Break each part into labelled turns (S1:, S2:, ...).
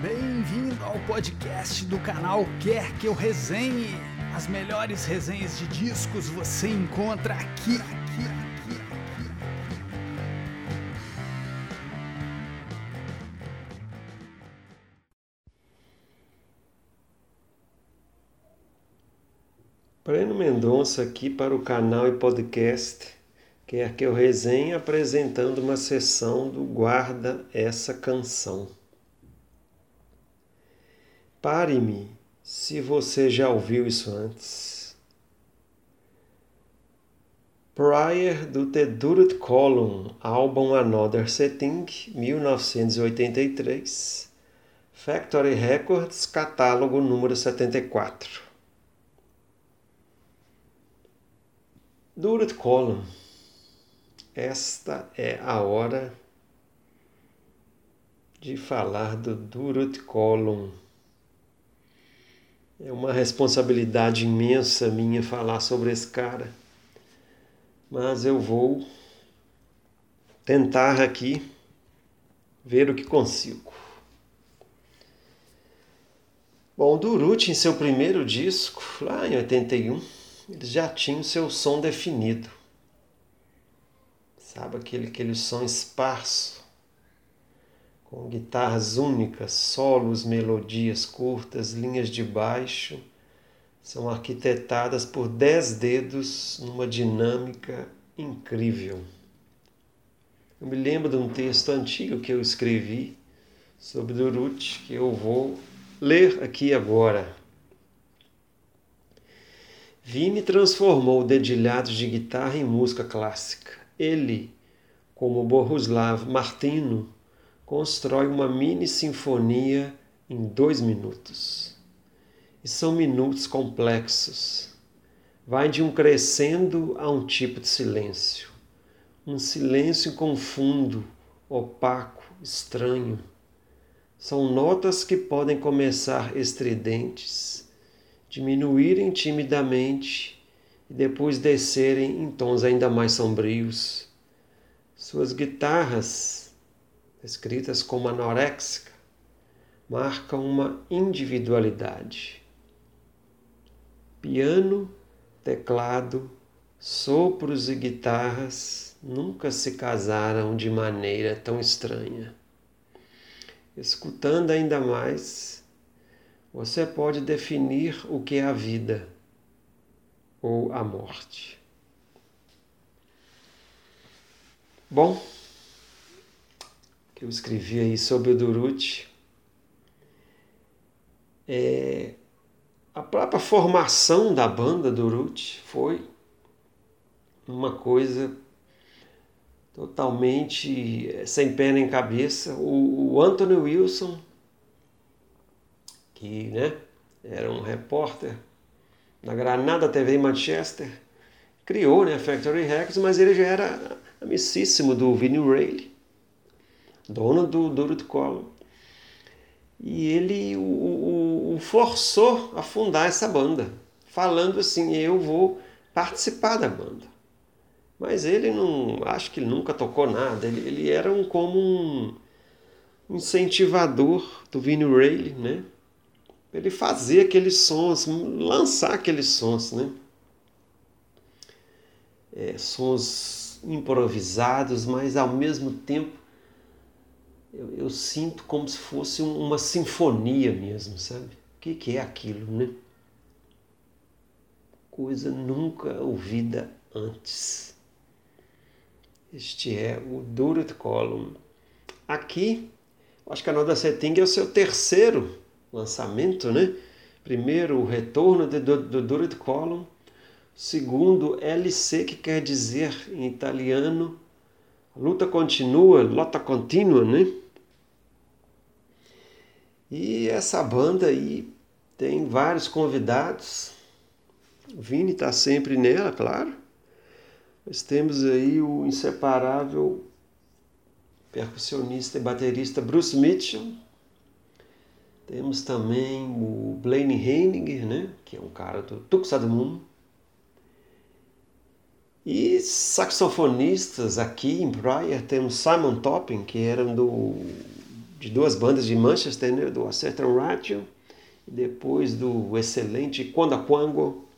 S1: Bem-vindo ao podcast do canal Quer Que Eu Resenhe. As melhores resenhas de discos você encontra aqui, aqui, aqui, aqui.
S2: Breno Mendonça aqui para o canal e podcast Quer Que Eu Resenhe apresentando uma sessão do Guarda Essa Canção. Pare-me se você já ouviu isso antes. Prior do The Duret Column, álbum Another Setting, 1983, Factory Records, catálogo número 74. Duret Column, esta é a hora de falar do Duret Column. É uma responsabilidade imensa minha falar sobre esse cara, mas eu vou tentar aqui ver o que consigo. Bom, o Durut, em seu primeiro disco, lá em 81, ele já tinha o seu som definido. Sabe aquele, aquele som esparso, com guitarras únicas, solos, melodias curtas, linhas de baixo, são arquitetadas por dez dedos numa dinâmica incrível. Eu me lembro de um texto antigo que eu escrevi sobre Durut, que eu vou ler aqui agora. Vini transformou dedilhados de guitarra em música clássica. Ele, como Bohuslav Martino, constrói uma mini sinfonia em dois minutos. E são minutos complexos. Vai de um crescendo a um tipo de silêncio. Um silêncio confundo, opaco, estranho. São notas que podem começar estridentes, diminuírem timidamente e depois descerem em tons ainda mais sombrios. Suas guitarras escritas como anoréxica, marcam uma individualidade. Piano, teclado, sopros e guitarras nunca se casaram de maneira tão estranha. Escutando ainda mais, você pode definir o que é a vida ou a morte. Bom, que eu escrevi aí sobre o Durut, é, a própria formação da banda Durut foi uma coisa totalmente é, sem pé nem cabeça. O, o Anthony Wilson, que né, era um repórter na Granada TV em Manchester, criou né, a Factory Records, mas ele já era amicíssimo do Vinnie Rayleigh dono do Dorothy Collor. E ele o, o, o, forçou a fundar essa banda, falando assim: eu vou participar da banda. Mas ele não, acho que ele nunca tocou nada, ele, ele era um, como um incentivador do Vinnie Rayleigh, né? Ele fazia aqueles sons, lançar aqueles sons, né? É, sons improvisados, mas ao mesmo tempo eu, eu sinto como se fosse uma sinfonia mesmo, sabe? O que, que é aquilo, né? Coisa nunca ouvida antes. Este é o Duret Column. Aqui, acho que a Noda Setting é o seu terceiro lançamento, né? Primeiro, o retorno de, do, do Duret Column. Segundo, LC, que quer dizer em italiano luta continua, luta contínua, né? E essa banda aí tem vários convidados. O Vini está sempre nela, claro. Nós temos aí o inseparável percussionista e baterista Bruce Mitchell. Temos também o Blaine Heininger, né? que é um cara do Tuxedo e saxofonistas aqui em Briar temos Simon Topping, que era do de duas bandas de Manchester, né? do A Certain Ratio e depois do excelente Quando Quango.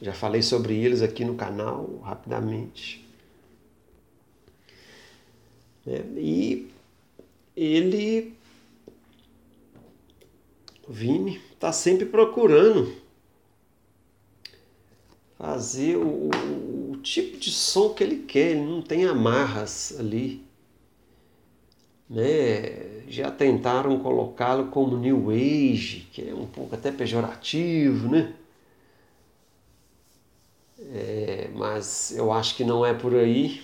S2: Já falei sobre eles aqui no canal rapidamente. É, e ele, Vini, está sempre procurando fazer o, tipo de som que ele quer, ele não tem amarras ali. Né? Já tentaram colocá-lo como New Age, que é um pouco até pejorativo, né? É, mas eu acho que não é por aí,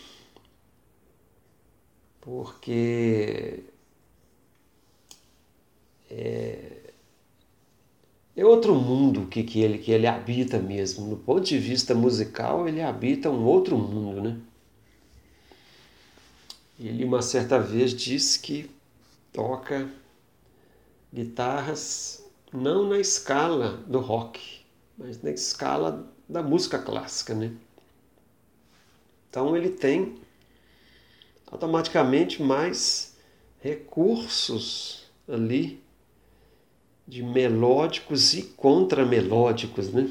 S2: porque é, é outro mundo que, que, ele, que ele habita mesmo. No ponto de vista musical, ele habita um outro mundo, né? Ele uma certa vez disse que toca guitarras não na escala do rock, mas na escala da música clássica, né? Então ele tem automaticamente mais recursos ali de melódicos e contramelódicos, né?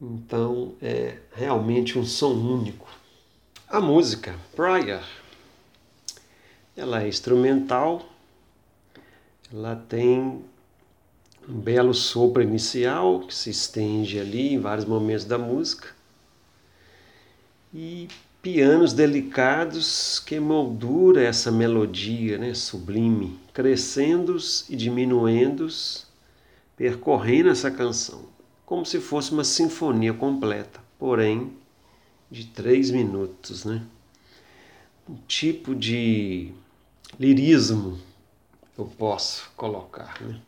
S2: Então é realmente um som único. A música Prior, ela é instrumental, ela tem um belo sopro inicial que se estende ali em vários momentos da música e pianos delicados que moldura essa melodia né, sublime, crescendo e diminuindo, percorrendo essa canção, como se fosse uma sinfonia completa, porém de três minutos. Né? Um tipo de lirismo eu posso colocar. Né?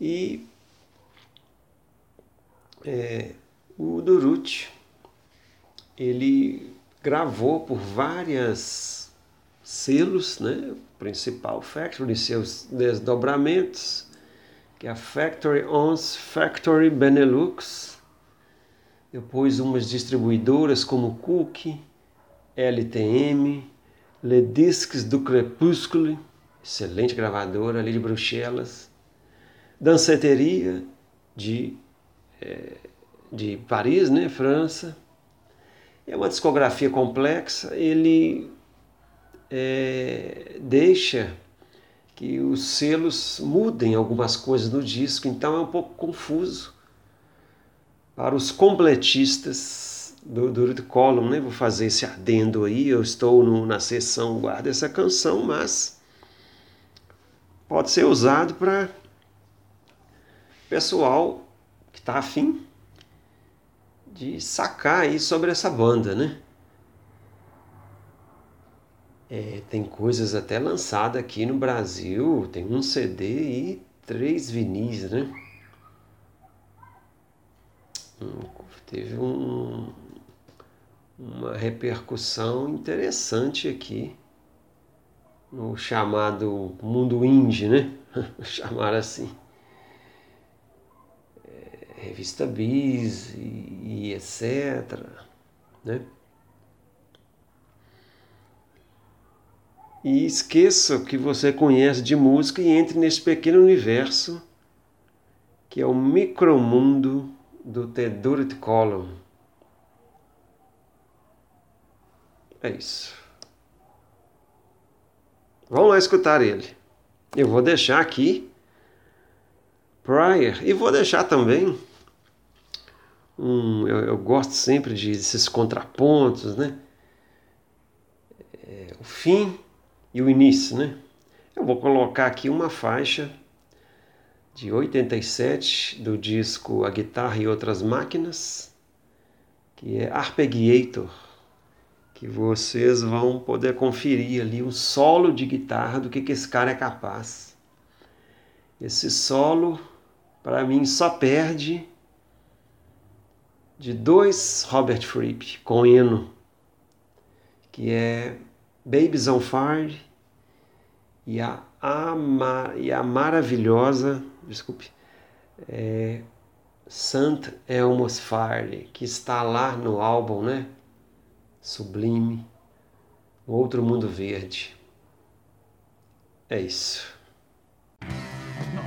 S2: E é, o Durut ele gravou por várias selos, né? O principal Factory, seus desdobramentos, que é a Factory Ons, Factory Benelux, depois umas distribuidoras como Cook, LTM, Le Disques do Crepúsculo, excelente gravadora ali de Bruxelas, Danceteria de, é, de Paris, né, França, é uma discografia complexa, ele é, deixa que os selos mudem algumas coisas no disco, então é um pouco confuso para os completistas do, do Column, né? Vou fazer esse adendo aí, eu estou no, na sessão guarda essa canção, mas pode ser usado para pessoal que está afim de sacar aí sobre essa banda, né? É, tem coisas até lançadas aqui no Brasil, tem um CD e três vinis, né? Hum, teve um, uma repercussão interessante aqui no chamado mundo indie, né? Chamar assim revista Bis e, e etc. Né? E esqueça o que você conhece de música e entre nesse pequeno universo que é o micromundo do Tedurit Column. É isso. Vamos lá escutar ele. Eu vou deixar aqui Prior e vou deixar também um, eu, eu, gosto sempre de esses contrapontos, né? É, o fim e o início, né? Eu vou colocar aqui uma faixa de 87 do disco A Guitarra e Outras Máquinas, que é Arpeggiator, que vocês vão poder conferir ali o solo de guitarra do que, que esse cara é capaz. Esse solo, para mim, só perde de dois Robert Fripp com Eno, que é Babies on Fire e a, a, e a maravilhosa, desculpe, é, Sant Elmo's Fire, que está lá no álbum, né? Sublime, outro mundo verde. É isso.